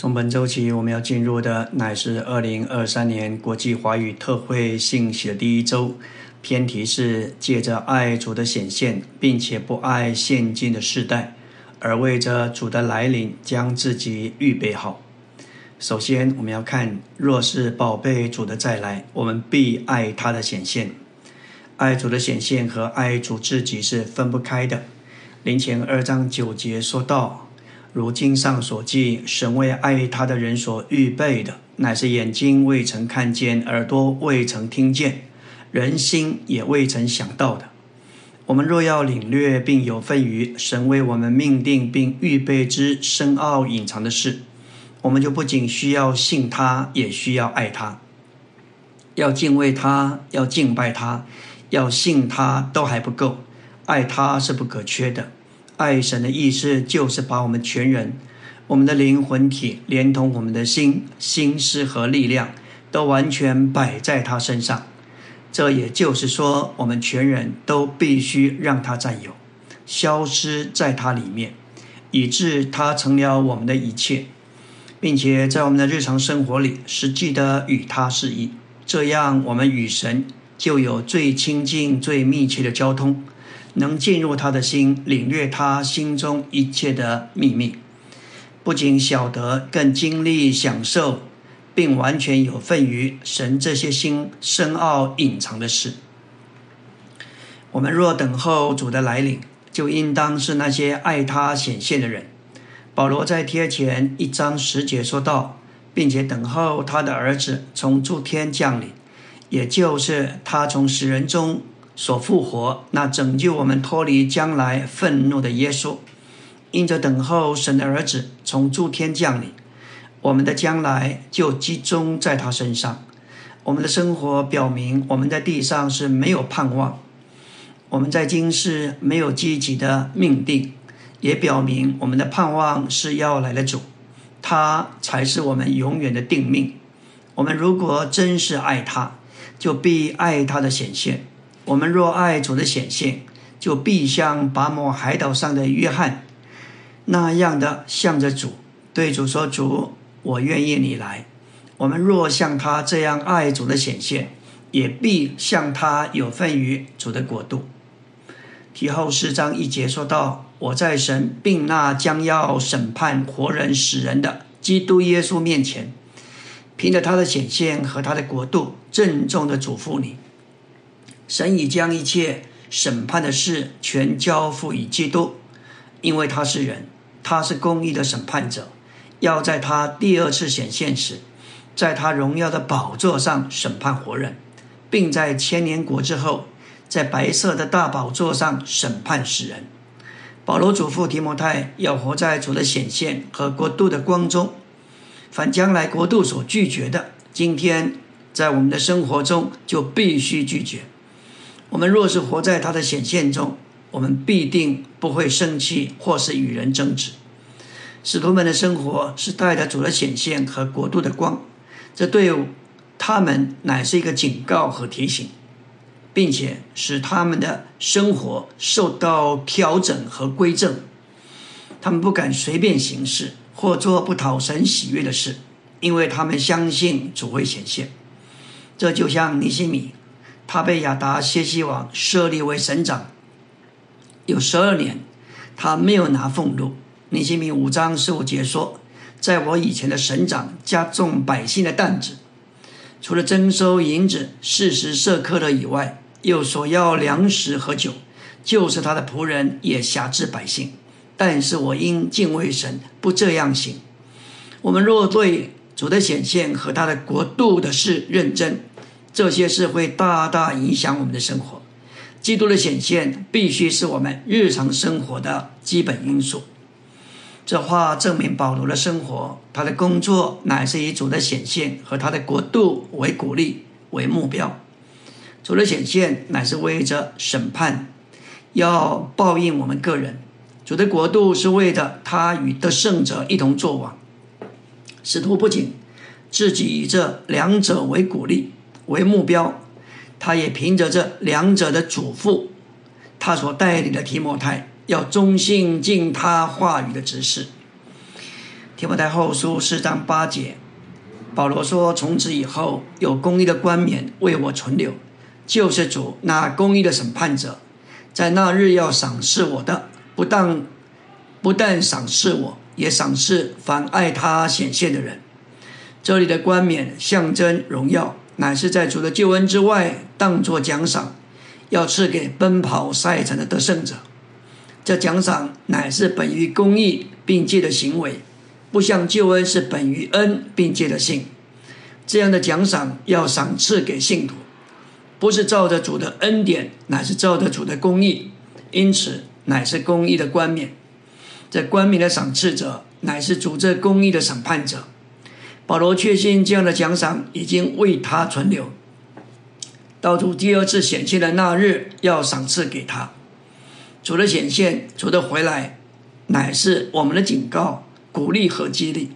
从本周起，我们要进入的乃是二零二三年国际华语特会信息的第一周。偏题是借着爱主的显现，并且不爱现今的世代，而为着主的来临将自己预备好。首先，我们要看：若是宝贝主的再来，我们必爱他的显现。爱主的显现和爱主自己是分不开的。林前二章九节说道。如经上所记，神为爱他的人所预备的，乃是眼睛未曾看见，耳朵未曾听见，人心也未曾想到的。我们若要领略并有份于神为我们命定并预备之深奥隐藏的事，我们就不仅需要信他，也需要爱他，要敬畏他，要敬拜他，要信他，都还不够，爱他是不可缺的。爱神的意思就是把我们全人、我们的灵魂体，连同我们的心、心思和力量，都完全摆在他身上。这也就是说，我们全人都必须让他占有，消失在他里面，以致他成了我们的一切，并且在我们的日常生活里实际的与他示意。这样，我们与神就有最亲近、最密切的交通。能进入他的心，领略他心中一切的秘密，不仅晓得，更经历享受，并完全有份于神这些心深奥隐藏的事。我们若等候主的来临，就应当是那些爱他显现的人。保罗在贴前一章十节说道，并且等候他的儿子从诸天降临，也就是他从死人中。所复活，那拯救我们脱离将来愤怒的耶稣，因着等候神的儿子从诸天降临，我们的将来就集中在他身上。我们的生活表明我们在地上是没有盼望，我们在今世没有积极的命定，也表明我们的盼望是要来的主，他才是我们永远的定命。我们如果真是爱他，就必爱他的显现。我们若爱主的显现，就必像拔摩海岛上的约翰那样的向着主，对主说：“主，我愿意你来。”我们若像他这样爱主的显现，也必像他有份于主的国度。提后四章一节说到：“我在神并那将要审判活人死人的基督耶稣面前，凭着他的显现和他的国度，郑重的嘱咐你。”神已将一切审判的事全交付于基督，因为他是人，他是公义的审判者，要在他第二次显现时，在他荣耀的宝座上审判活人，并在千年国之后，在白色的大宝座上审判死人。保罗嘱咐提摩太要活在主的显现和国度的光中，凡将来国度所拒绝的，今天在我们的生活中就必须拒绝。我们若是活在他的显现中，我们必定不会生气或是与人争执。使徒们的生活是带着主的显现和国度的光，这对他们乃是一个警告和提醒，并且使他们的生活受到调整和规正。他们不敢随便行事或做不讨神喜悦的事，因为他们相信主会显现。这就像尼西米。他被亚达谢西王设立为省长，有十二年，他没有拿俸禄。尼西米五章十五节说：“在我以前的省长加重百姓的担子，除了征收银子四十舍克勒以外，又索要粮食和酒，就是他的仆人也辖制百姓。但是我因敬畏神，不这样行。我们若对主的显现和他的国度的事认真。”这些事会大大影响我们的生活。基督的显现必须是我们日常生活的基本因素。这话证明保罗的生活，他的工作乃是以主的显现和他的国度为鼓励为目标。主的显现乃是为着审判，要报应我们个人；主的国度是为着他与得胜者一同作王。使徒不仅自己以这两者为鼓励。为目标，他也凭着这两者的嘱咐，他所带领的提摩太要忠信尽他话语的指示。提摩太后书四章八节，保罗说：“从此以后，有公义的冠冕为我存留，救世主那公义的审判者，在那日要赏赐我的，不但不但赏赐我，也赏赐凡爱他显现的人。”这里的冠冕象征荣耀，乃是在主的救恩之外，当作奖赏，要赐给奔跑赛程的得胜者。这奖赏乃是本于公义并借的行为，不像救恩是本于恩并借的信。这样的奖赏要赏赐给信徒，不是照着主的恩典，乃是照着主的公义。因此，乃是公义的冠冕。这冠冕的赏赐者，乃是主这公义的审判者。保罗确信这样的奖赏已经为他存留，到主第二次显现的那日，要赏赐给他。主的显现，主的回来，乃是我们的警告、鼓励和激励。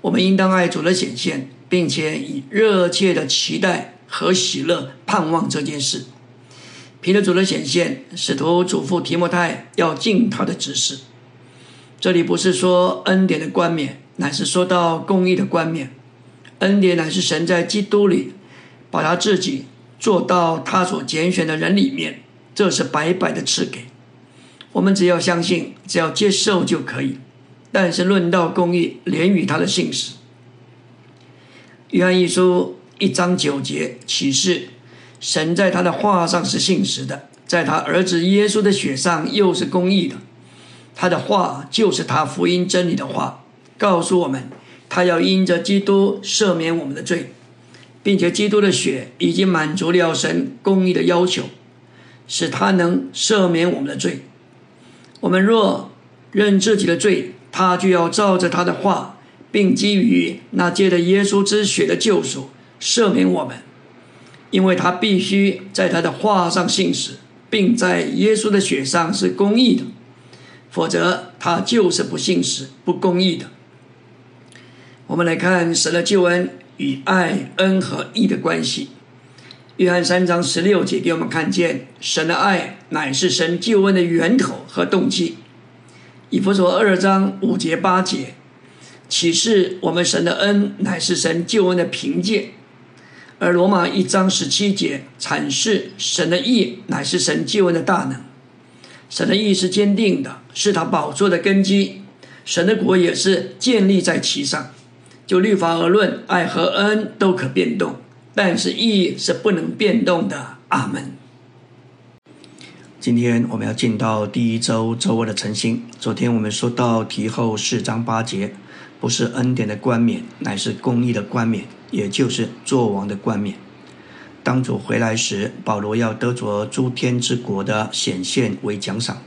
我们应当爱主的显现，并且以热切的期待和喜乐盼望这件事。凭着主的显现，使徒嘱咐提摩太要尽他的指示。这里不是说恩典的冠冕。乃是说到公义的冠冕，恩典乃是神在基督里把他自己做到他所拣选的人里面，这是白白的赐给我们。只要相信，只要接受就可以。但是论到公义，连与他的信使。约翰一书一章九节启示，神在他的话上是信实的，在他儿子耶稣的血上又是公义的。他的话就是他福音真理的话。告诉我们，他要因着基督赦免我们的罪，并且基督的血已经满足了神公义的要求，使他能赦免我们的罪。我们若认自己的罪，他就要照着他的话，并基于那借着耶稣之血的救赎赦免我们，因为他必须在他的话上信使，并在耶稣的血上是公义的，否则他就是不信使、不公义的。我们来看神的救恩与爱、恩和义的关系。约翰三章十六节给我们看见，神的爱乃是神救恩的源头和动机。以弗所二章五节八节启示我们神的恩乃是神救恩的凭借，而罗马一章十七节阐释神的义乃是神救恩的大能。神的义是坚定的，是他宝座的根基。神的国也是建立在其上。就律法而论，爱和恩都可变动，但是义是不能变动的。阿门。今天我们要进到第一周周二的晨星。昨天我们说到题后四章八节，不是恩典的冠冕，乃是公义的冠冕，也就是作王的冠冕。当主回来时，保罗要得着诸天之国的显现为奖赏。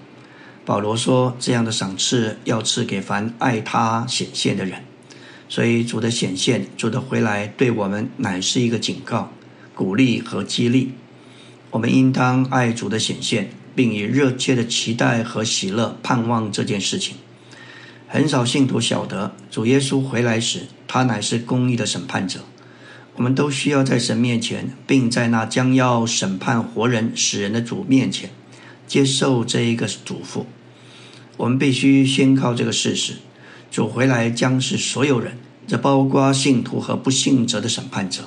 保罗说，这样的赏赐要赐给凡爱他显现的人。所以主的显现，主的回来，对我们乃是一个警告、鼓励和激励。我们应当爱主的显现，并以热切的期待和喜乐盼望这件事情。很少信徒晓得，主耶稣回来时，他乃是公义的审判者。我们都需要在神面前，并在那将要审判活人、死人的主面前，接受这一个嘱咐。我们必须宣告这个事实。主回来将是所有人，这包括信徒和不信者的审判者。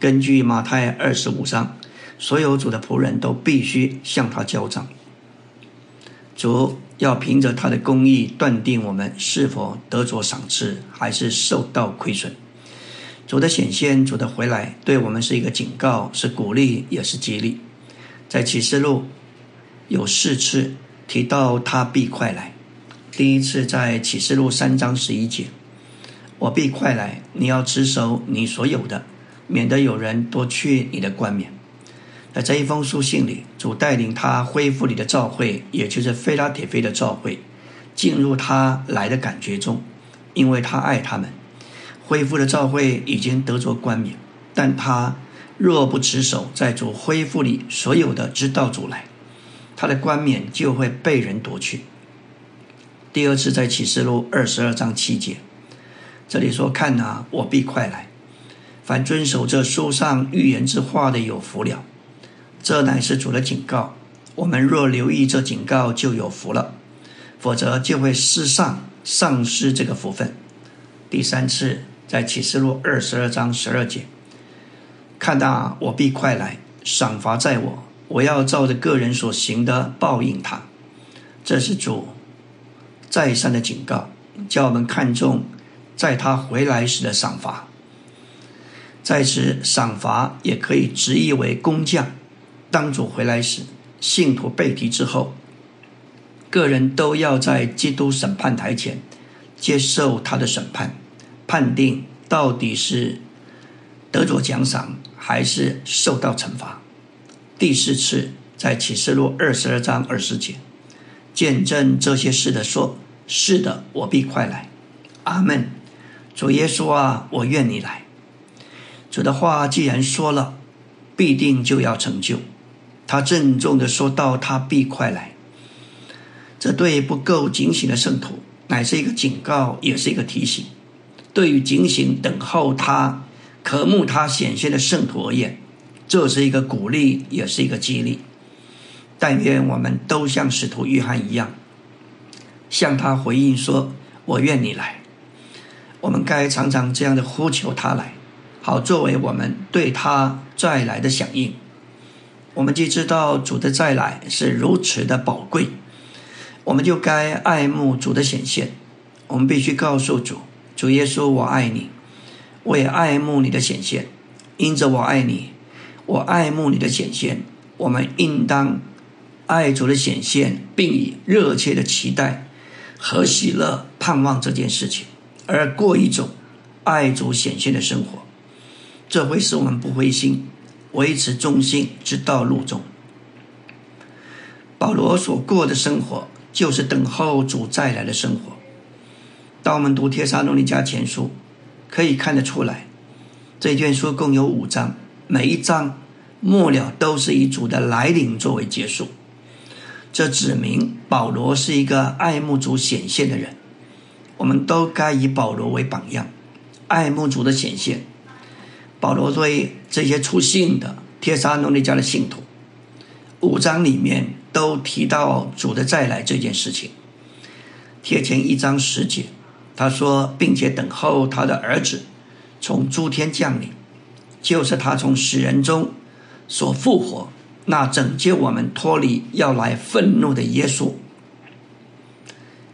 根据马太二十五章，所有主的仆人都必须向他交账。主要凭着他的公义断定我们是否得着赏赐，还是受到亏损。主的显现，主的回来，对我们是一个警告，是鼓励，也是激励。在启示录有四次提到他必快来。第一次在启示录三章十一节，我必快来，你要持守你所有的，免得有人夺去你的冠冕。在这一封书信里，主带领他恢复你的召会，也就是菲拉铁菲的召会，进入他来的感觉中，因为他爱他们。恢复的召会已经得着冠冕，但他若不持守在主恢复里所有的，知道主来，他的冠冕就会被人夺去。第二次在启示录二十二章七节，这里说：“看哪，我必快来。凡遵守这书上预言之话的，有福了。”这乃是主的警告。我们若留意这警告，就有福了；否则就会失丧、丧失这个福分。第三次在启示录二十二章十二节，看到我必快来，赏罚在我，我要照着个人所行的报应他。这是主再三的警告，叫我们看重在他回来时的赏罚。在此，赏罚也可以直译为工匠。当主回来时，信徒被提之后，个人都要在基督审判台前接受他的审判，判定到底是得着奖赏还是受到惩罚。第四次在启示录二十二章二十节，见证这些事的说：“是的，我必快来。”阿门。主耶稣啊，我愿你来。主的话既然说了，必定就要成就。他郑重的说道：“他必快来。”这对不够警醒的圣徒，乃是一个警告，也是一个提醒。对于警醒等候他、渴慕他显现的圣徒而言，这是一个鼓励，也是一个激励。但愿我们都像使徒约翰一样，向他回应说：“我愿你来。”我们该常常这样的呼求他来。好，作为我们对他再来的响应，我们既知道主的再来是如此的宝贵，我们就该爱慕主的显现。我们必须告诉主：主耶稣，我爱你，我也爱慕你的显现。因着我爱你，我爱慕你的显现。我们应当爱主的显现，并以热切的期待和喜乐盼望这件事情，而过一种爱主显现的生活。这会使我们不灰心，维持忠心直到路中。保罗所过的生活，就是等候主再来的生活。当我们读《帖撒罗尼迦前书》，可以看得出来，这卷书共有五章，每一章末了都是以主的来临作为结束。这指明保罗是一个爱慕主显现的人。我们都该以保罗为榜样，爱慕主的显现。保罗对这些出信的帖撒罗尼迦的信徒，五章里面都提到主的再来这件事情。贴前一章十节，他说，并且等候他的儿子从诸天降临，就是他从死人中所复活，那拯救我们脱离要来愤怒的耶稣。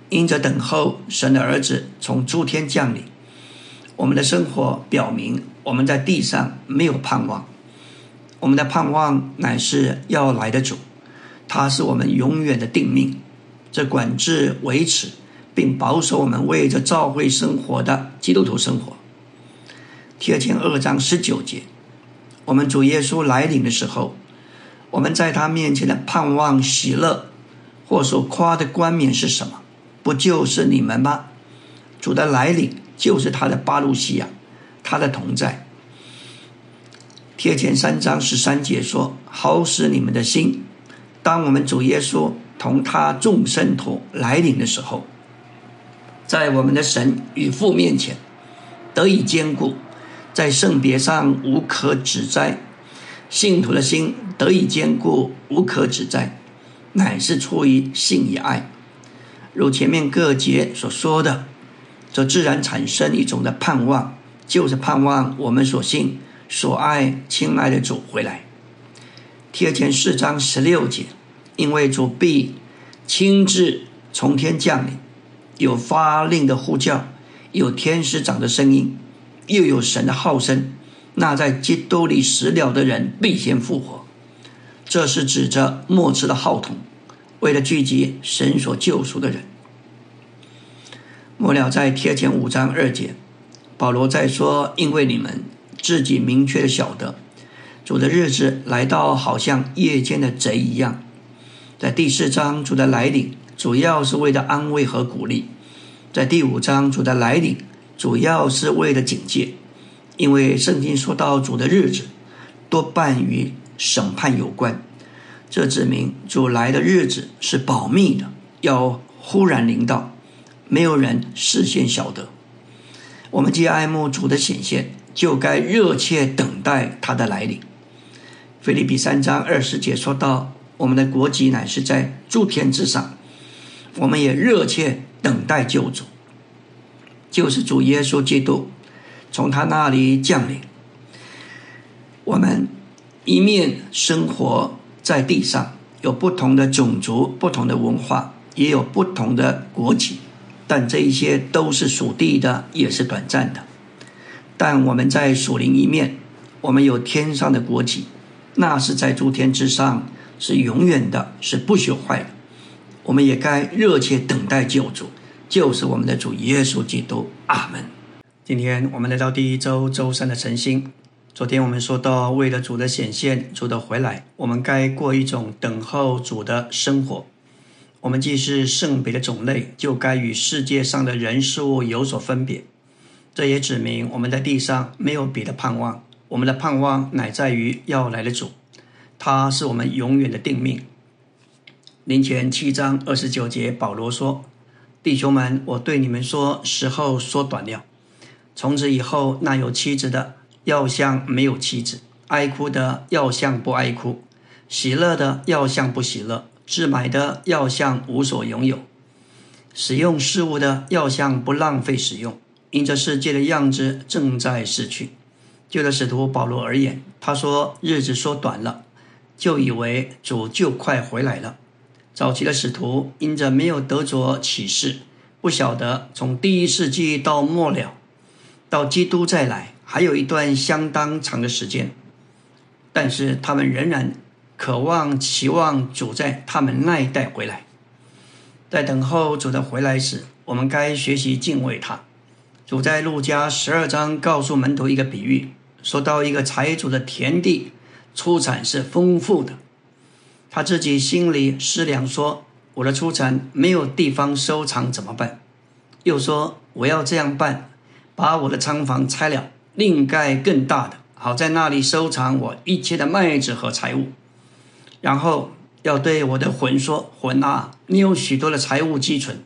因着等候神的儿子从诸天降临。我们的生活表明，我们在地上没有盼望。我们的盼望乃是要来的主，他是我们永远的定命，这管制、维持并保守我们为着召会生活的基督徒生活。贴前二章十九节，我们主耶稣来临的时候，我们在他面前的盼望、喜乐或所夸的冠冕是什么？不就是你们吗？主的来临。就是他的巴路西亚，他的同在。贴前三章十三节说：“好使你们的心，当我们主耶稣同他众生徒来临的时候，在我们的神与父面前得以坚固，在圣别上无可指摘。信徒的心得以坚固，无可指摘，乃是出于信与爱。如前面各节所说的。”则自然产生一种的盼望，就是盼望我们所信、所爱、亲爱的主回来。贴前四章十六节，因为主必亲自从天降临，有发令的呼叫，有天使长的声音，又有神的号声，那在基督里死了的人必先复活。这是指着末次的号筒，为了聚集神所救赎的人。末了，在贴前五章二节，保罗在说：“因为你们自己明确的晓得，主的日子来到，好像夜间的贼一样。”在第四章，主的来临主要是为了安慰和鼓励；在第五章，主的来临主要是为了警戒，因为圣经说到主的日子多半与审判有关，这指明主来的日子是保密的，要忽然临到。没有人事先晓得。我们既爱慕主的显现，就该热切等待他的来临。腓立比三章二十节说到：“我们的国籍乃是在诸天之上，我们也热切等待救主。”就是主耶稣基督从他那里降临。我们一面生活在地上，有不同的种族、不同的文化，也有不同的国籍，但这一些都是属地的，也是短暂的。但我们在属灵一面，我们有天上的国籍，那是在诸天之上，是永远的，是不朽坏的。我们也该热切等待救主，就是我们的主耶稣基督。阿门。今天我们来到第一周周三的晨星。昨天我们说到，为了主的显现、主的回来，我们该过一种等候主的生活。我们既是圣别的种类，就该与世界上的人事物有所分别。这也指明我们在地上没有别的盼望，我们的盼望乃在于要来的主，他是我们永远的定命。林前七章二十九节，保罗说：“弟兄们，我对你们说，时候缩短了。从此以后，那有妻子的要像没有妻子，哀哭的要像不爱哭，喜乐的要像不喜乐，自买的要像无所拥有，使用事物的要像不浪费使用。”因这世界的样子正在逝去，就的使徒保罗而言，他说日子缩短了，就以为主就快回来了。早期的使徒因着没有得着启示，不晓得从第一世纪到末了，到基督再来，还有一段相当长的时间。但是他们仍然渴望、期望主在他们那一代回来。在等候主的回来时，我们该学习敬畏他。主在路加十二章告诉门徒一个比喻，说到一个财主的田地出产是丰富的，他自己心里思量说：“我的出产没有地方收藏怎么办？”又说：“我要这样办，把我的仓房拆了，另盖更大的，好在那里收藏我一切的麦子和财物。然后要对我的魂说：‘魂啊，你有许多的财物积存，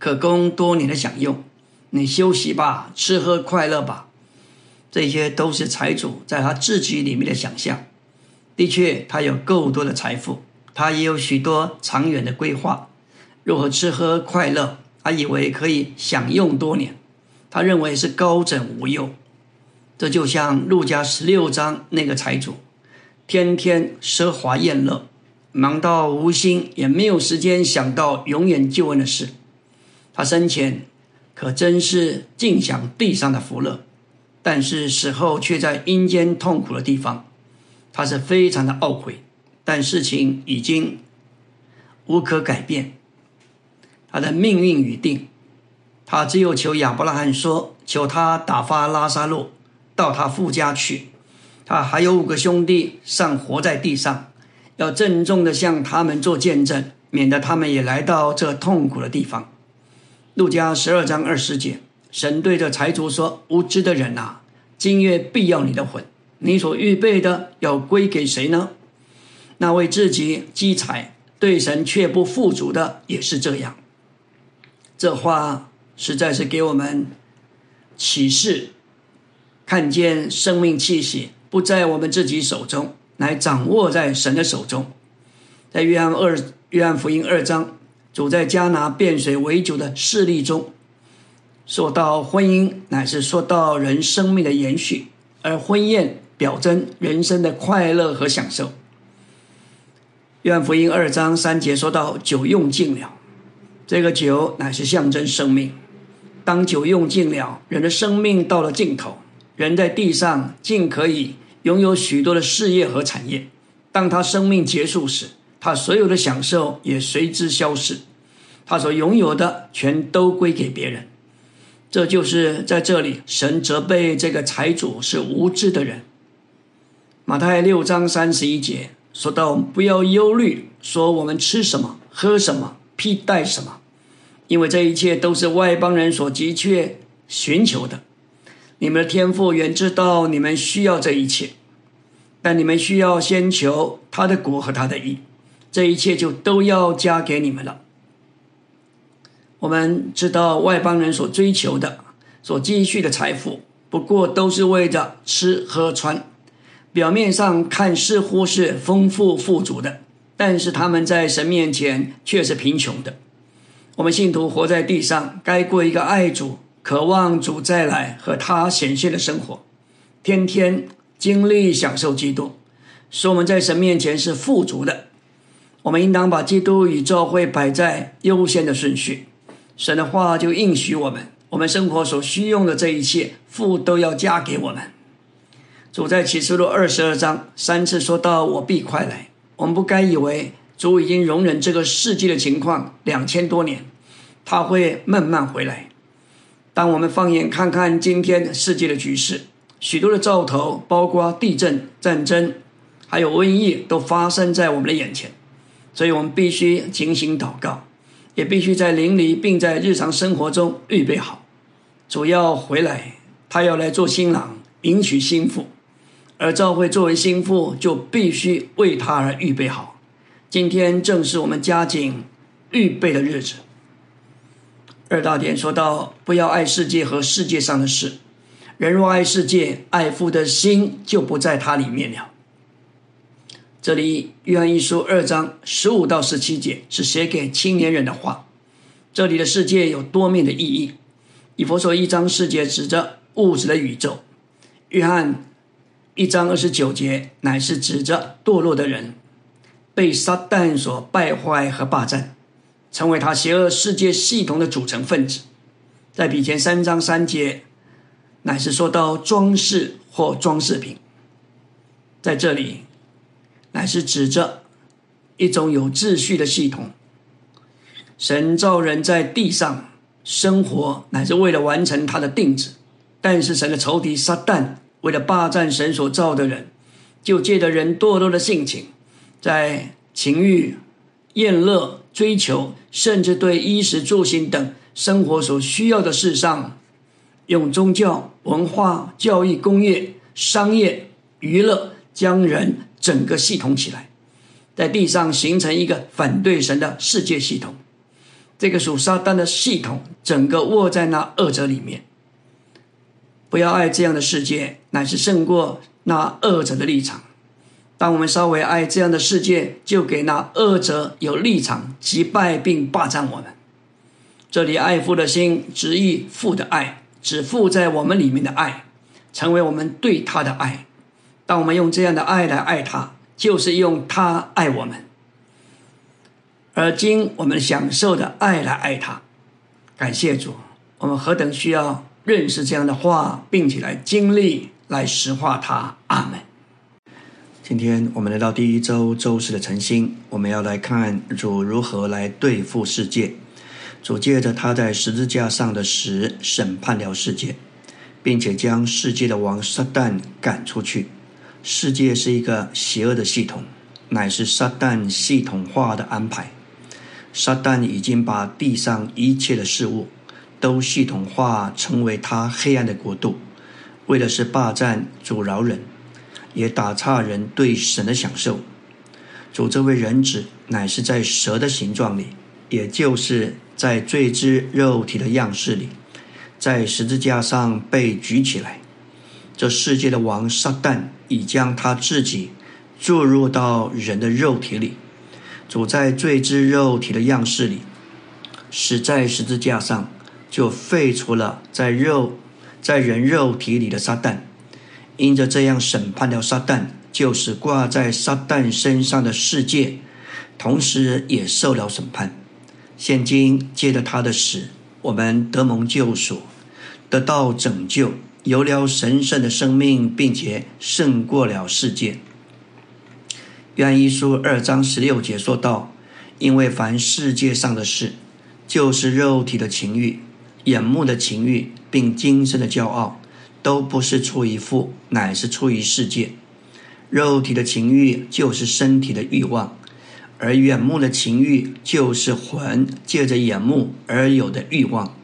可供多年的享用。’”你休息吧，吃喝快乐吧，这些都是财主在他自己里面的想象。的确，他有够多的财富，他也有许多长远的规划。如何吃喝快乐，他以为可以享用多年，他认为是高枕无忧。这就像路加十六章那个财主，天天奢华宴乐，忙到无心，也没有时间想到永远救恩的事。他生前。可真是尽享地上的福乐，但是死后却在阴间痛苦的地方，他是非常的懊悔。但事情已经无可改变，他的命运已定，他只有求亚伯拉罕说：“求他打发拉萨路到他父家去。”他还有五个兄弟尚活在地上，要郑重的向他们做见证，免得他们也来到这痛苦的地方。路加十二章二十节，神对着财主说：“无知的人啊，今夜必要你的魂，你所预备的要归给谁呢？那为自己积财，对神却不富足的，也是这样。”这话实在是给我们启示，看见生命气息不在我们自己手中，乃掌握在神的手中。在约翰二约翰福音二章。主在加拿变水为酒的事例中，说到婚姻乃是说到人生命的延续，而婚宴表征人生的快乐和享受。约翰福音二章三节说到酒用尽了，这个酒乃是象征生命。当酒用尽了，人的生命到了尽头，人在地上竟可以拥有许多的事业和产业。当他生命结束时，他所有的享受也随之消失。他所拥有的全都归给别人，这就是在这里神责备这个财主是无知的人。马太六章三十一节说到：“不要忧虑，说我们吃什么、喝什么、披戴什么，因为这一切都是外邦人所急切寻求的。你们的天赋原知道你们需要这一切，但你们需要先求他的国和他的义，这一切就都要加给你们了。”我们知道外邦人所追求的、所积蓄的财富，不过都是为着吃喝穿。表面上看似乎是丰富富足的，但是他们在神面前却是贫穷的。我们信徒活在地上，该过一个爱主、渴望主再来和他显现的生活，天天经历享受基督，使我们在神面前是富足的。我们应当把基督与教会摆在优先的顺序。神的话就应许我们，我们生活所需用的这一切，父都要加给我们。主在启示录二十二章三次说到：“我必快来。”我们不该以为主已经容忍这个世界的情况两千多年，他会慢慢回来。当我们放眼看看今天世界的局势，许多的兆头，包括地震、战争，还有瘟疫，都发生在我们的眼前。所以我们必须警醒祷告，也必须在邻里并在日常生活中预备好。主要回来，他要来做新郎，迎娶新妇。而赵会作为心腹，就必须为他而预备好。今天正是我们加紧预备的日子。二大点说到：不要爱世界和世界上的事。人若爱世界，爱父的心就不在它里面了。这里约翰一书二章十五到十七节是写给青年人的话。这里的世界有多面的意义。以佛所一章世界指着物质的宇宙。约翰。一章二十九节，乃是指着堕落的人被撒旦所败坏和霸占，成为他邪恶世界系统的组成分子。在比前三章三节，乃是说到装饰或装饰品。在这里，乃是指着一种有秩序的系统。神造人在地上生活，乃是为了完成他的定旨。但是神的仇敌撒旦。为了霸占神所造的人，就借着人堕落的性情，在情欲、厌乐、追求，甚至对衣食住行等生活所需要的事上，用宗教、文化、教育、工业、商业、娱乐，将人整个系统起来，在地上形成一个反对神的世界系统。这个属撒旦的系统，整个握在那二者里面。不要爱这样的世界，乃是胜过那二者的立场。当我们稍微爱这样的世界，就给那恶者有立场击败并霸占我们。这里爱父的心，执意父的爱，指父在我们里面的爱，成为我们对他的爱。当我们用这样的爱来爱他，就是用他爱我们，而今我们享受的爱来爱他。感谢主，我们何等需要！认识这样的话，并且来经历，来实化他。阿门。今天我们来到第一周周四的晨星，我们要来看主如何来对付世界。主借着他在十字架上的死审判了世界，并且将世界的王撒旦赶出去。世界是一个邪恶的系统，乃是撒旦系统化的安排。撒旦已经把地上一切的事物。都系统化成为他黑暗的国度，为的是霸占、阻挠人，也打岔人对神的享受。主这位人子乃是在蛇的形状里，也就是在罪之肉体的样式里，在十字架上被举起来。这世界的王撒旦已将他自己注入到人的肉体里，主在罪之肉体的样式里，死在十字架上。就废除了在肉在人肉体里的撒旦，因着这样审判了撒旦，就是挂在撒旦身上的世界，同时也受了审判。现今借着他的死，我们得蒙救赎，得到拯救，有了神圣的生命，并且胜过了世界。愿一书二章十六节说道：“因为凡世界上的事，就是肉体的情欲。”眼目的情欲，并今生的骄傲，都不是出于父，乃是出于世界。肉体的情欲就是身体的欲望，而眼目的情欲就是魂借着眼目而有的欲望。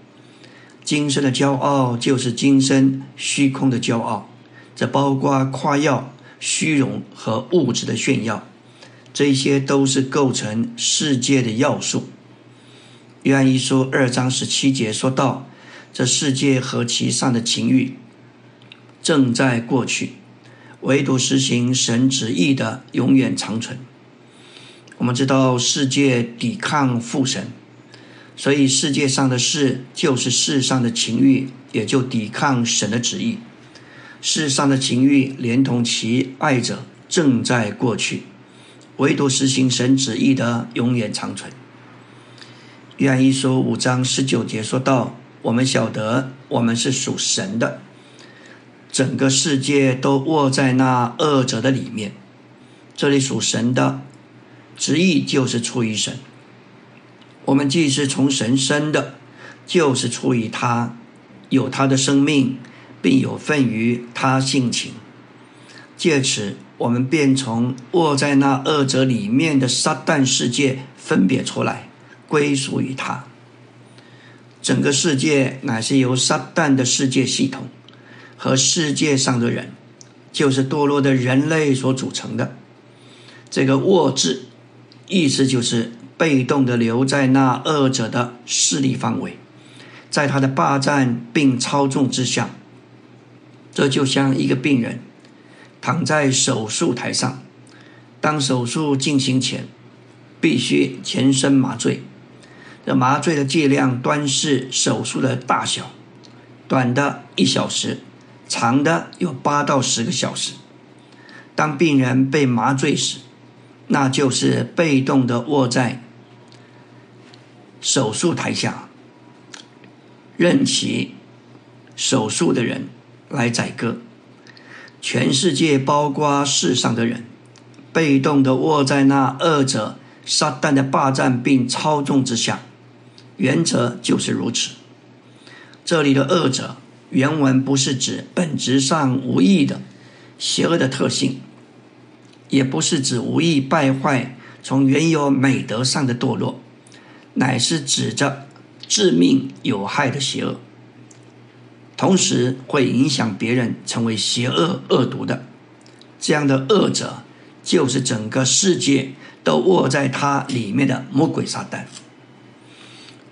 今生的骄傲就是今生虚空的骄傲，这包括夸耀、虚荣和物质的炫耀，这些都是构成世界的要素。愿一书二章十七节说道：“这世界和其上的情欲正在过去，唯独实行神旨意的永远长存。”我们知道世界抵抗父神，所以世界上的事就是世上的情欲，也就抵抗神的旨意。世上的情欲连同其爱者正在过去，唯独实行神旨意的永远长存。约翰一书五章十九节说道：“我们晓得，我们是属神的，整个世界都握在那恶者的里面。这里属神的旨意就是出于神。”我们既是从神生的，就是出于他，有他的生命，并有份于他性情。借此，我们便从卧在那二者里面的撒旦世界分别出来，归属于他。整个世界乃是由撒旦的世界系统和世界上的人，就是堕落的人类所组成的。这个“卧”字，意思就是。被动的留在那二者的势力范围，在他的霸占并操纵之下，这就像一个病人躺在手术台上，当手术进行前，必须全身麻醉。这麻醉的剂量端视手术的大小，短的一小时，长的有八到十个小时。当病人被麻醉时，那就是被动的卧在。手术台下，任其手术的人来宰割。全世界，包括世上的人，被动的卧在那二者撒旦的霸占并操纵之下。原则就是如此。这里的二者原文不是指本质上无意的邪恶的特性，也不是指无意败坏从原有美德上的堕落。乃是指着致命有害的邪恶，同时会影响别人成为邪恶恶毒的这样的恶者，就是整个世界都握在他里面的魔鬼撒旦。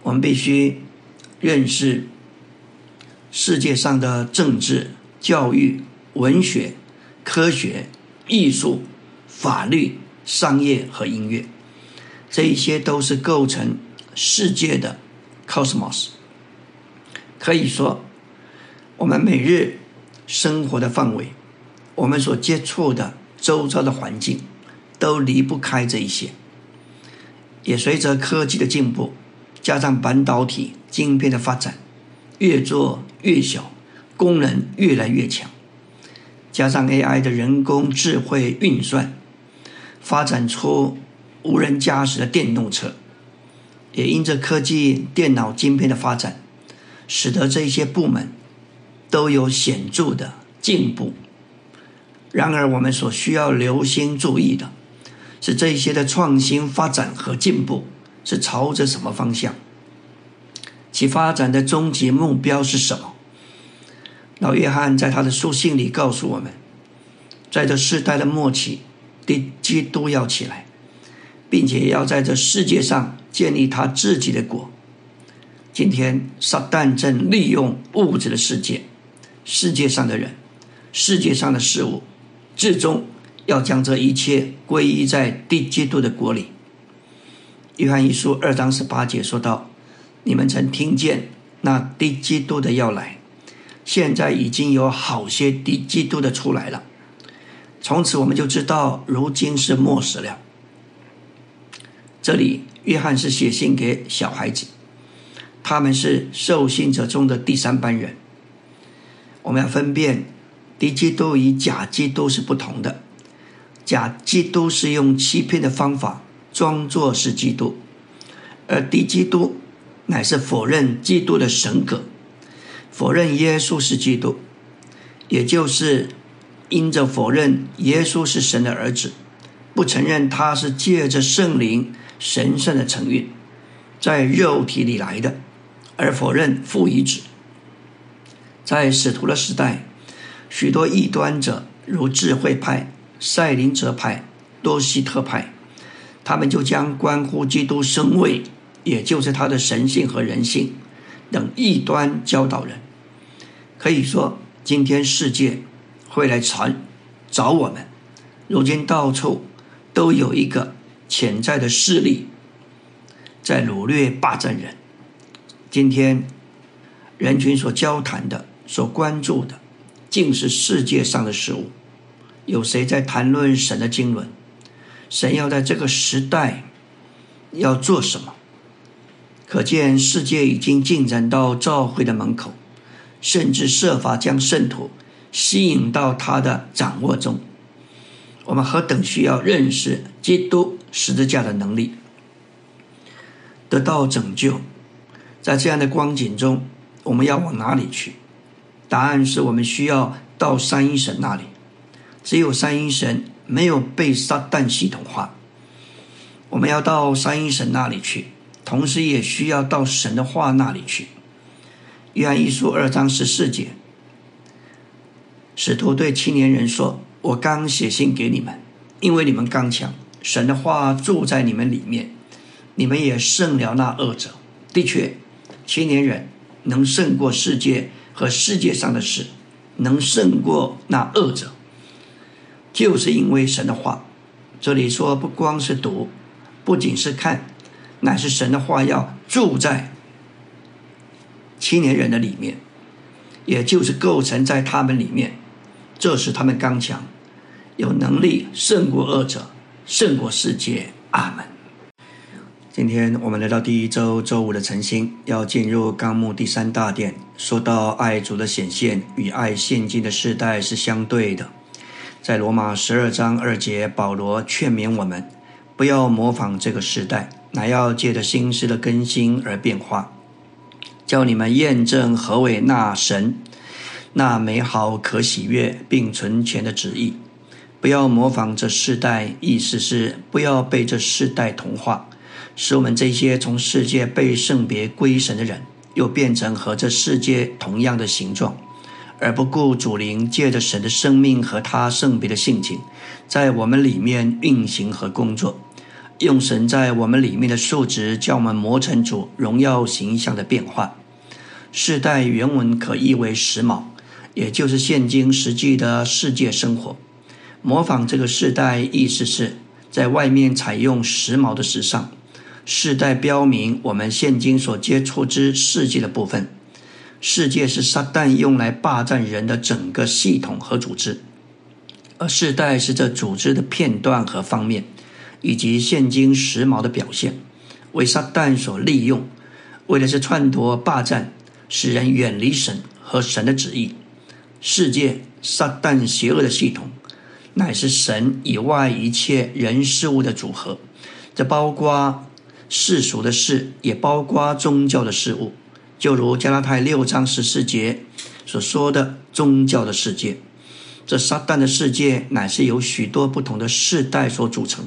我们必须认识世界上的政治、教育、文学、科学、艺术、法律、商业和音乐，这一些都是构成。世界的 cosmos，可以说，我们每日生活的范围，我们所接触的周遭的环境，都离不开这一些。也随着科技的进步，加上半导体晶片的发展，越做越小，功能越来越强，加上 AI 的人工智慧运算，发展出无人驾驶的电动车。也因着科技电脑晶片的发展，使得这些部门都有显著的进步。然而，我们所需要留心注意的是，这些的创新发展和进步是朝着什么方向？其发展的终极目标是什么？老约翰在他的书信里告诉我们，在这世代的末期，第基督要起来。并且要在这世界上建立他自己的国。今天，撒旦正利用物质的世界、世界上的人、世界上的事物，最终要将这一切归依在地基督的国里。约翰一书二章十八节说道：“你们曾听见那地基督的要来，现在已经有好些地基督的出来了。从此，我们就知道，如今是末时了。”这里，约翰是写信给小孩子，他们是受信者中的第三班人。我们要分辨，敌基督与假基督是不同的。假基督是用欺骗的方法装作是基督，而敌基督乃是否认基督的神格，否认耶稣是基督，也就是因着否认耶稣是神的儿子，不承认他是借着圣灵。神圣的成运在肉体里来的，而否认父与子。在使徒的时代，许多异端者，如智慧派、赛林哲派、多西特派，他们就将关乎基督生位，也就是他的神性和人性等异端教导人。可以说，今天世界会来传找我们。如今到处都有一个。潜在的势力在掳掠、霸占人，今天人群所交谈的、所关注的，竟是世界上的事物。有谁在谈论神的经纶？神要在这个时代要做什么？可见世界已经进展到教会的门口，甚至设法将圣徒吸引到他的掌握中。我们何等需要认识基督十字架的能力，得到拯救。在这样的光景中，我们要往哪里去？答案是我们需要到三一神那里。只有三一神没有被撒旦系统化，我们要到三一神那里去，同时也需要到神的话那里去。约翰一书二章十四节，使徒对青年人说：“我刚写信给你们，因为你们刚强，神的话住在你们里面，你们也胜了那恶者。的确，青年人能胜过世界和世界上的事，能胜过那恶者。”就是因为神的话，这里说不光是读，不仅是看，乃是神的话要住在青年人的里面，也就是构成在他们里面，这使他们刚强，有能力胜过恶者，胜过世界。阿门。今天我们来到第一周周五的晨星，要进入纲目第三大殿，说到爱主的显现与爱现今的时代是相对的。在罗马十二章二节，保罗劝勉我们不要模仿这个时代，乃要借着心思的更新而变化，叫你们验证何为那神那美好可喜悦并存全的旨意。不要模仿这世代，意思是不要被这世代同化，使我们这些从世界被圣别归神的人，又变成和这世界同样的形状。而不顾主灵借着神的生命和他圣别的性情，在我们里面运行和工作，用神在我们里面的数值，叫我们磨成主荣耀形象的变化。世代原文可译为时髦，也就是现今实际的世界生活。模仿这个世代，意思是在外面采用时髦的时尚。世代标明我们现今所接触之世界的部分。世界是撒旦用来霸占人的整个系统和组织，而世代是这组织的片段和方面，以及现今时髦的表现，为撒旦所利用，为的是篡夺、霸占，使人远离神和神的旨意。世界撒旦邪恶的系统，乃是神以外一切人事物的组合，这包括世俗的事，也包括宗教的事物。就如加拉太六章十四节所说的宗教的世界，这撒旦的世界乃是由许多不同的世代所组成，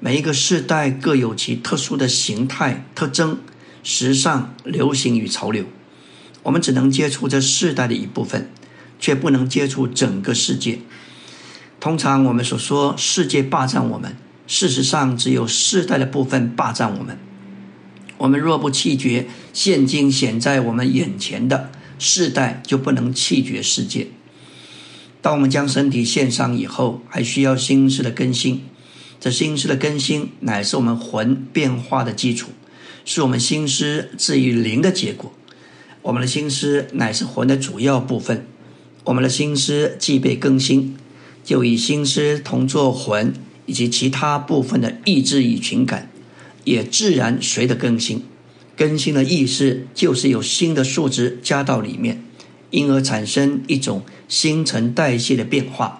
每一个世代各有其特殊的形态特征、时尚、流行与潮流。我们只能接触这世代的一部分，却不能接触整个世界。通常我们所说世界霸占我们，事实上只有世代的部分霸占我们。我们若不弃绝现今显在我们眼前的世代，就不能弃绝世界。当我们将身体献上以后，还需要心思的更新。这心思的更新，乃是我们魂变化的基础，是我们心思至于灵的结果。我们的心思乃是魂的主要部分。我们的心思既被更新，就以心思同作魂以及其他部分的意志与情感。也自然随着更新，更新的意思就是有新的数值加到里面，因而产生一种新陈代谢的变化，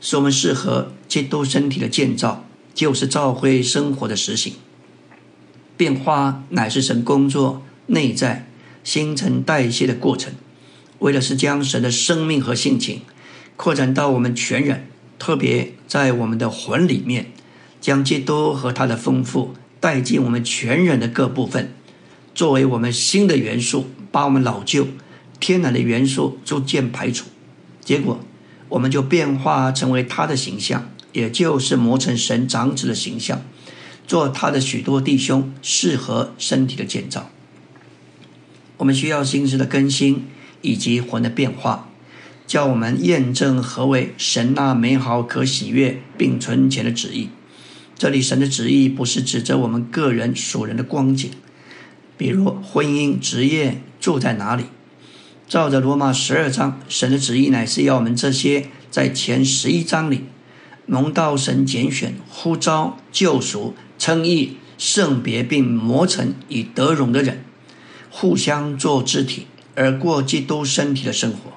使我们适合基督身体的建造，就是照会生活的实行。变化乃是神工作内在新陈代谢的过程，为的是将神的生命和性情扩展到我们全人，特别在我们的魂里面，将基督和他的丰富。带进我们全人的各部分，作为我们新的元素，把我们老旧天然的元素逐渐排除，结果我们就变化成为他的形象，也就是磨成神长子的形象，做他的许多弟兄，适合身体的建造。我们需要心智的更新以及魂的变化，叫我们验证何为神那美好可喜悦并存前的旨意。这里神的旨意不是指着我们个人属人的光景，比如婚姻、职业、住在哪里。照着罗马十二章，神的旨意乃是要我们这些在前十一章里蒙道神拣选、呼召、救赎、称义、圣别并磨成以得荣的人，互相做肢体，而过基督身体的生活。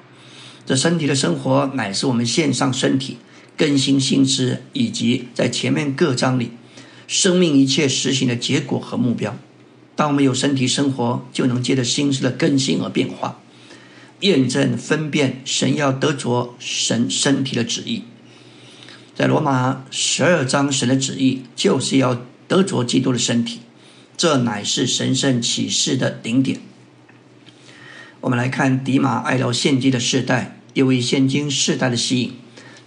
这身体的生活乃是我们献上身体、更新心思，以及在前面各章里生命一切实行的结果和目标。当我们有身体生活，就能借着心思的更新而变化。验证分辨神要得着神身体的旨意，在罗马十二章，神的旨意就是要得着基督的身体，这乃是神圣启示的顶点。我们来看迪马爱到现今的世代，因为现今世代的吸引，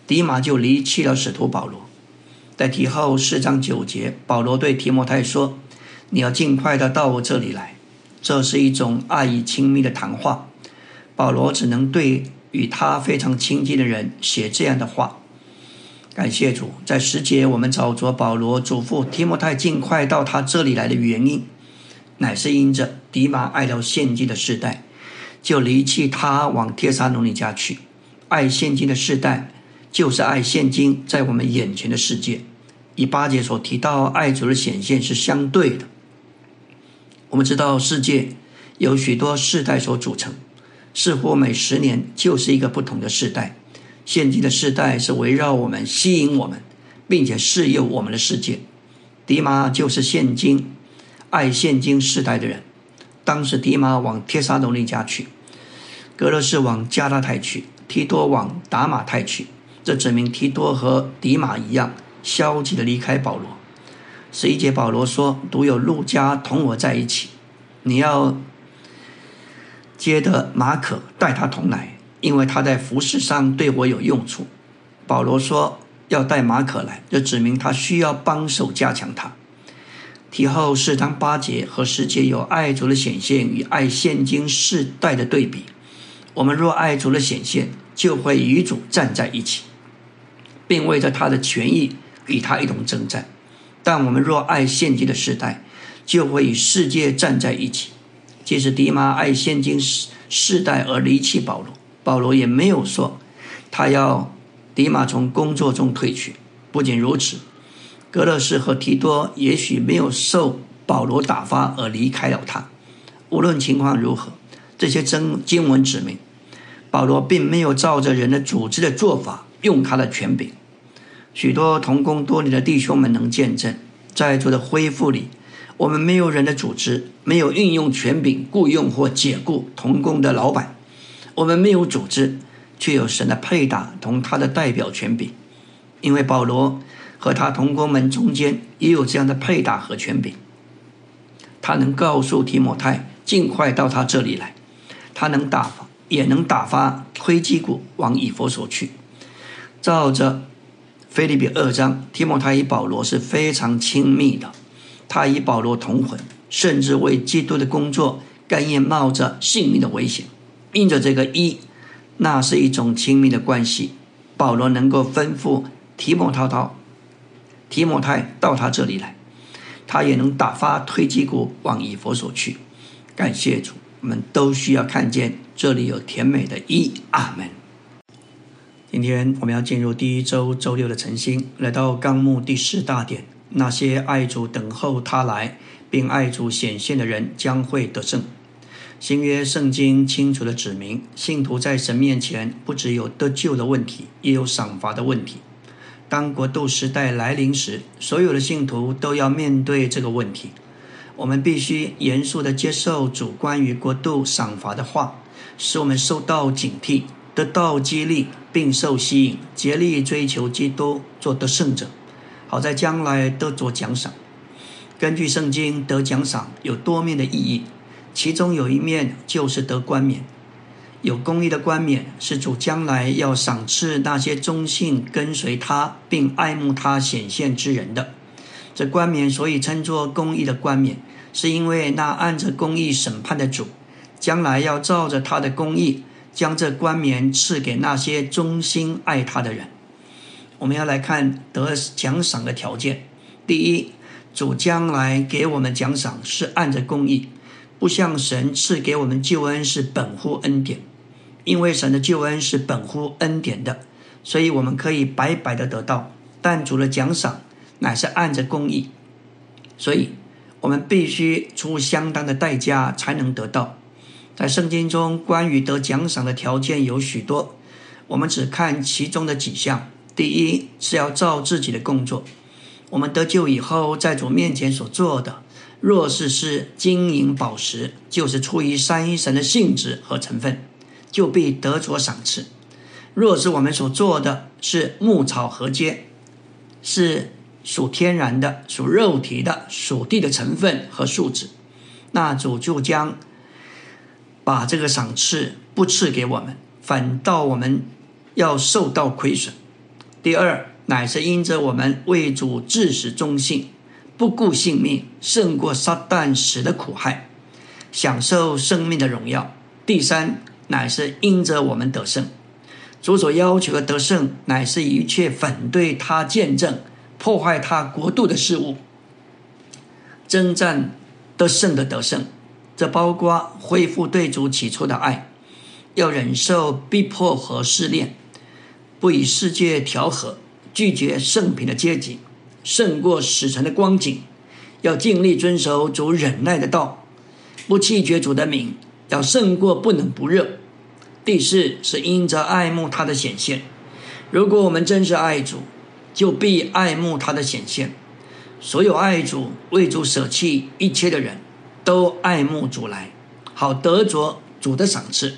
迪马就离弃了使徒保罗。在提后四章九节，保罗对提摩太说：“你要尽快的到我这里来。”这是一种爱意亲密的谈话。保罗只能对与他非常亲近的人写这样的话。感谢主，在十节我们找着保罗嘱咐提摩太尽快到他这里来的原因，乃是因着迪马爱聊现今的世代，就离弃他往帖撒罗尼家去。爱现今的世代，就是爱现今在我们眼前的世界。以八节所提到爱主的显现是相对的。我们知道世界有许多世代所组成。似乎每十年就是一个不同的世代。现今的世代是围绕我们、吸引我们，并且适诱我们的世界。迪马就是现今爱现今世代的人。当时迪马往帖撒罗尼家去，格勒士往加拉太去，提多往达马太去。这指明提多和迪马一样消极的离开保罗。十一节保罗说：“独有路加同我在一起。”你要。接着马可带他同来，因为他在服饰上对我有用处。保罗说要带马可来，这指明他需要帮手加强他。提后四章八节和十节有爱主的显现与爱现今世代的对比。我们若爱主的显现，就会与主站在一起，并为着他的权益与他一同征战；但我们若爱现今的时代，就会与世界站在一起。即使迪马爱现今世世代而离弃保罗，保罗也没有说他要迪马从工作中退去。不仅如此，格勒士和提多也许没有受保罗打发而离开了他。无论情况如何，这些真经文指明，保罗并没有照着人的组织的做法用他的权柄。许多同工多年的弟兄们能见证，在座的恢复里。我们没有人的组织，没有运用权柄雇佣或解雇同工的老板。我们没有组织，却有神的配搭同他的代表权柄。因为保罗和他同工们中间也有这样的配搭和权柄。他能告诉提摩太尽快到他这里来，他能打发，也能打发推基谷往以佛所去。照着菲利比二章，提摩太与保罗是非常亲密的。他与保罗同魂，甚至为基督的工作甘愿冒着性命的危险。印着这个一，那是一种亲密的关系。保罗能够吩咐提摩太到提摩太到他这里来，他也能打发推基谷往以佛所去。感谢主，我们都需要看见这里有甜美的一。阿门。今天我们要进入第一周周六的晨星，来到纲目第四大点。那些爱主等候他来，并爱主显现的人将会得胜。新约圣经清楚地指明，信徒在神面前不只有得救的问题，也有赏罚的问题。当国度时代来临时，所有的信徒都要面对这个问题。我们必须严肃地接受主关于国度赏罚的话，使我们受到警惕，得到激励，并受吸引，竭力追求基督，做得胜者。好在将来得着奖赏。根据圣经，得奖赏有多面的意义，其中有一面就是得冠冕。有公义的冠冕是主将来要赏赐那些忠信跟随他并爱慕他显现之人的。这冠冕所以称作公义的冠冕，是因为那按着公义审判的主，将来要照着他的公义，将这冠冕赐给那些忠心爱他的人。我们要来看得奖赏的条件。第一，主将来给我们奖赏是按着公义，不像神赐给我们救恩是本乎恩典，因为神的救恩是本乎恩典的，所以我们可以白白的得到。但主的奖赏乃是按着公义，所以我们必须出相当的代价才能得到。在圣经中，关于得奖赏的条件有许多，我们只看其中的几项。第一是要照自己的工作。我们得救以后，在主面前所做的，若是是金银宝石，就是出于三一神的性质和成分，就必得着赏赐；若是我们所做的是牧草禾秸，是属天然的、属肉体的、属地的成分和素质，那主就将把这个赏赐不赐给我们，反倒我们要受到亏损。第二。乃是因着我们为主至死忠信，不顾性命，胜过撒旦时的苦害，享受生命的荣耀。第三，乃是因着我们得胜，主所要求的得胜，乃是一切反对他见证、破坏他国度的事物，征战得胜的得胜。这包括恢复对主起初的爱，要忍受逼迫和试炼，不与世界调和。拒绝圣品的阶级，胜过死神的光景；要尽力遵守主忍耐的道，不弃绝主的名；要胜过不冷不热。第四是因着爱慕他的显现。如果我们真是爱主，就必爱慕他的显现。所有爱主、为主舍弃一切的人，都爱慕主来，好得着主的赏赐。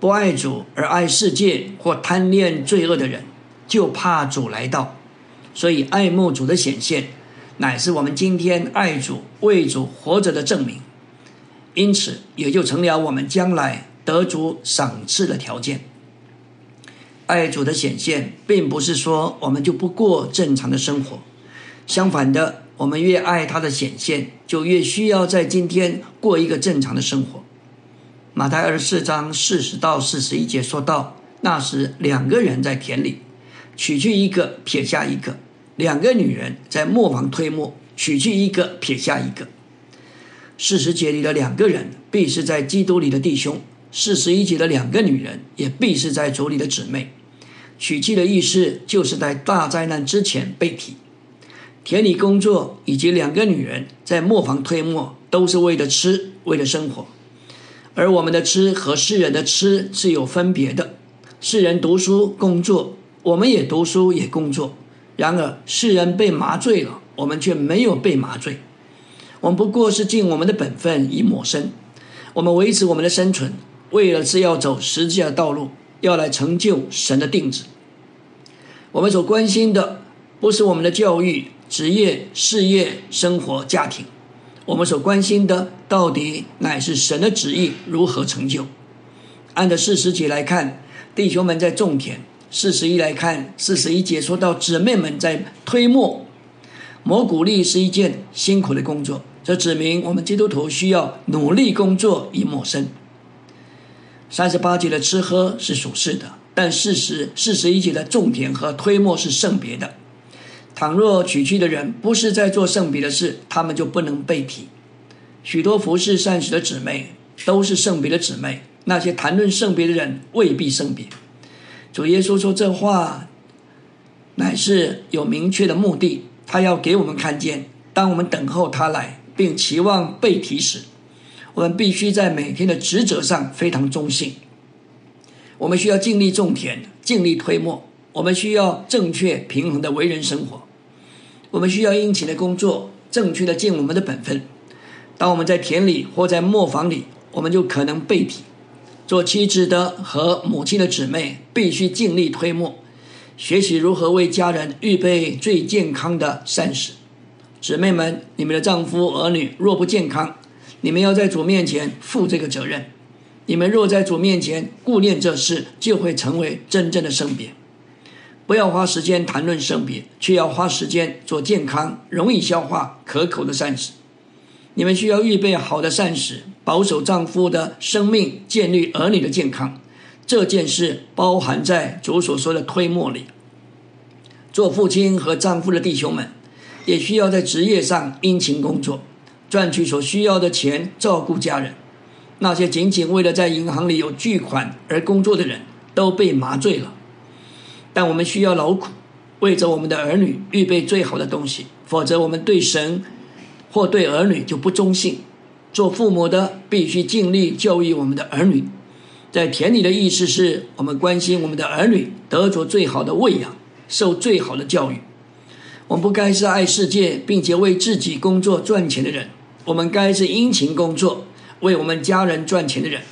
不爱主而爱世界或贪恋罪恶的人。就怕主来到，所以爱慕主的显现，乃是我们今天爱主、为主活着的证明。因此，也就成了我们将来得主赏赐的条件。爱主的显现，并不是说我们就不过正常的生活。相反的，我们越爱他的显现，就越需要在今天过一个正常的生活。马太二十四章四十到四十一节说到，那时两个人在田里。取去一个，撇下一个；两个女人在磨坊推磨，取去一个，撇下一个。四十节里的两个人，必是在基督里的弟兄；四十一节的两个女人，也必是在主里的姊妹。娶去的意思，就是在大灾难之前被提。田里工作以及两个女人在磨坊推磨，都是为了吃，为了生活。而我们的吃和世人的吃是有分别的。世人读书工作。我们也读书也工作，然而世人被麻醉了，我们却没有被麻醉。我们不过是尽我们的本分以抹身，我们维持我们的生存，为了是要走实际的道路，要来成就神的定旨。我们所关心的不是我们的教育、职业、事业、生活、家庭，我们所关心的到底乃是神的旨意如何成就。按照事实节来看，弟兄们在种田。四十一来看，四十一节说到姊妹们在推磨，磨谷粒是一件辛苦的工作，这指明我们基督徒需要努力工作以抹身。三十八节的吃喝是属实的，但事实四十一节的种田和推磨是圣别的。倘若娶妻的人不是在做圣别的事，他们就不能被提。许多服侍善使的姊妹都是圣别的姊妹，那些谈论圣别的人未必圣别。主耶稣说这话，乃是有明确的目的，他要给我们看见，当我们等候他来，并期望被提时，我们必须在每天的职责上非常忠信。我们需要尽力种田，尽力推磨；我们需要正确平衡的为人生活；我们需要殷勤的工作，正确的尽我们的本分。当我们在田里或在磨坊里，我们就可能被提。做妻子的和母亲的姊妹必须尽力推磨，学习如何为家人预备最健康的膳食。姊妹们，你们的丈夫儿女若不健康，你们要在主面前负这个责任。你们若在主面前顾念这事，就会成为真正的圣别。不要花时间谈论圣别，却要花时间做健康、容易消化、可口的膳食。你们需要预备好的膳食，保守丈夫的生命，建立儿女的健康。这件事包含在主所说的推磨里。做父亲和丈夫的弟兄们，也需要在职业上殷勤工作，赚取所需要的钱照顾家人。那些仅仅为了在银行里有巨款而工作的人都被麻醉了。但我们需要劳苦，为着我们的儿女预备最好的东西，否则我们对神或对儿女就不忠信。做父母的必须尽力教育我们的儿女。在田里的意思是我们关心我们的儿女得着最好的喂养，受最好的教育。我们不该是爱世界并且为自己工作赚钱的人，我们该是殷勤工作为我们家人赚钱的人。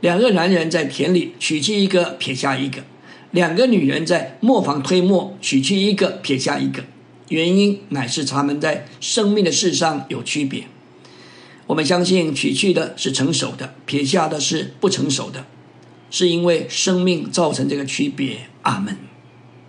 两个男人在田里娶去一个撇下一个，两个女人在磨坊推磨娶去一个撇下一个，原因乃是他们在生命的事上有区别。我们相信取去的是成熟的，撇下的是不成熟的，是因为生命造成这个区别。阿门。